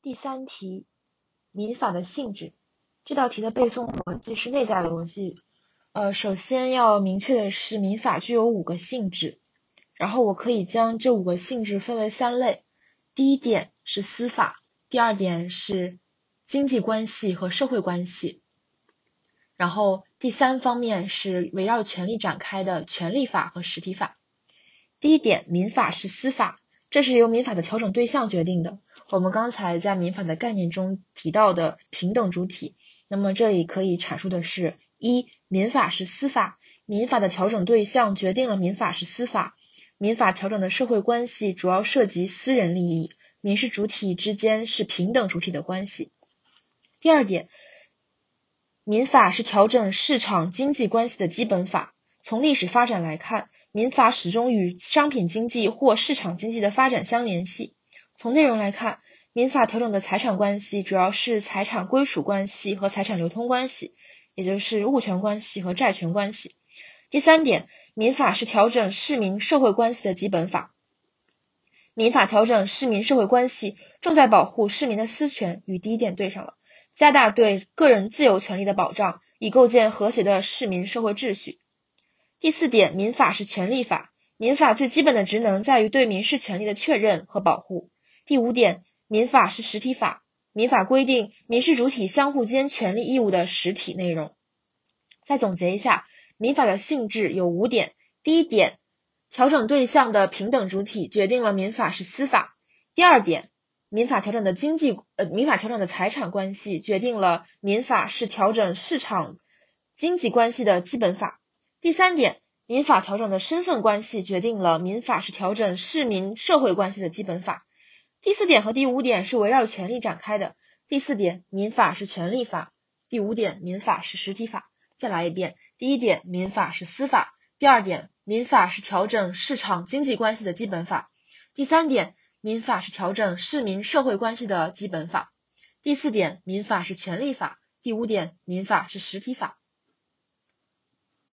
第三题，民法的性质。这道题的背诵逻辑是内在逻辑。呃，首先要明确的是，民法具有五个性质。然后我可以将这五个性质分为三类。第一点是司法，第二点是经济关系和社会关系。然后第三方面是围绕权利展开的权利法和实体法。第一点，民法是司法，这是由民法的调整对象决定的。我们刚才在民法的概念中提到的平等主体，那么这里可以阐述的是：一，民法是司法，民法的调整对象决定了民法是司法。民法调整的社会关系主要涉及私人利益，民事主体之间是平等主体的关系。第二点。民法是调整市场经济关系的基本法。从历史发展来看，民法始终与商品经济或市场经济的发展相联系。从内容来看，民法调整的财产关系主要是财产归属关系和财产流通关系，也就是物权关系和债权关系。第三点，民法是调整市民社会关系的基本法。民法调整市民社会关系，重在保护市民的私权，与第一点对上了。加大对个人自由权利的保障，以构建和谐的市民社会秩序。第四点，民法是权利法，民法最基本的职能在于对民事权利的确认和保护。第五点，民法是实体法，民法规定民事主体相互间权利义务的实体内容。再总结一下，民法的性质有五点：第一点，调整对象的平等主体决定了民法是司法；第二点。民法调整的经济呃，民法调整的财产关系决定了民法是调整市场经济关系的基本法。第三点，民法调整的身份关系决定了民法是调整市民社会关系的基本法。第四点和第五点是围绕权利展开的。第四点，民法是权利法；第五点，民法是实体法。再来一遍：第一点，民法是司法；第二点，民法是调整市场经济关系的基本法；第三点。民法是调整市民社会关系的基本法。第四点，民法是权利法。第五点，民法是实体法。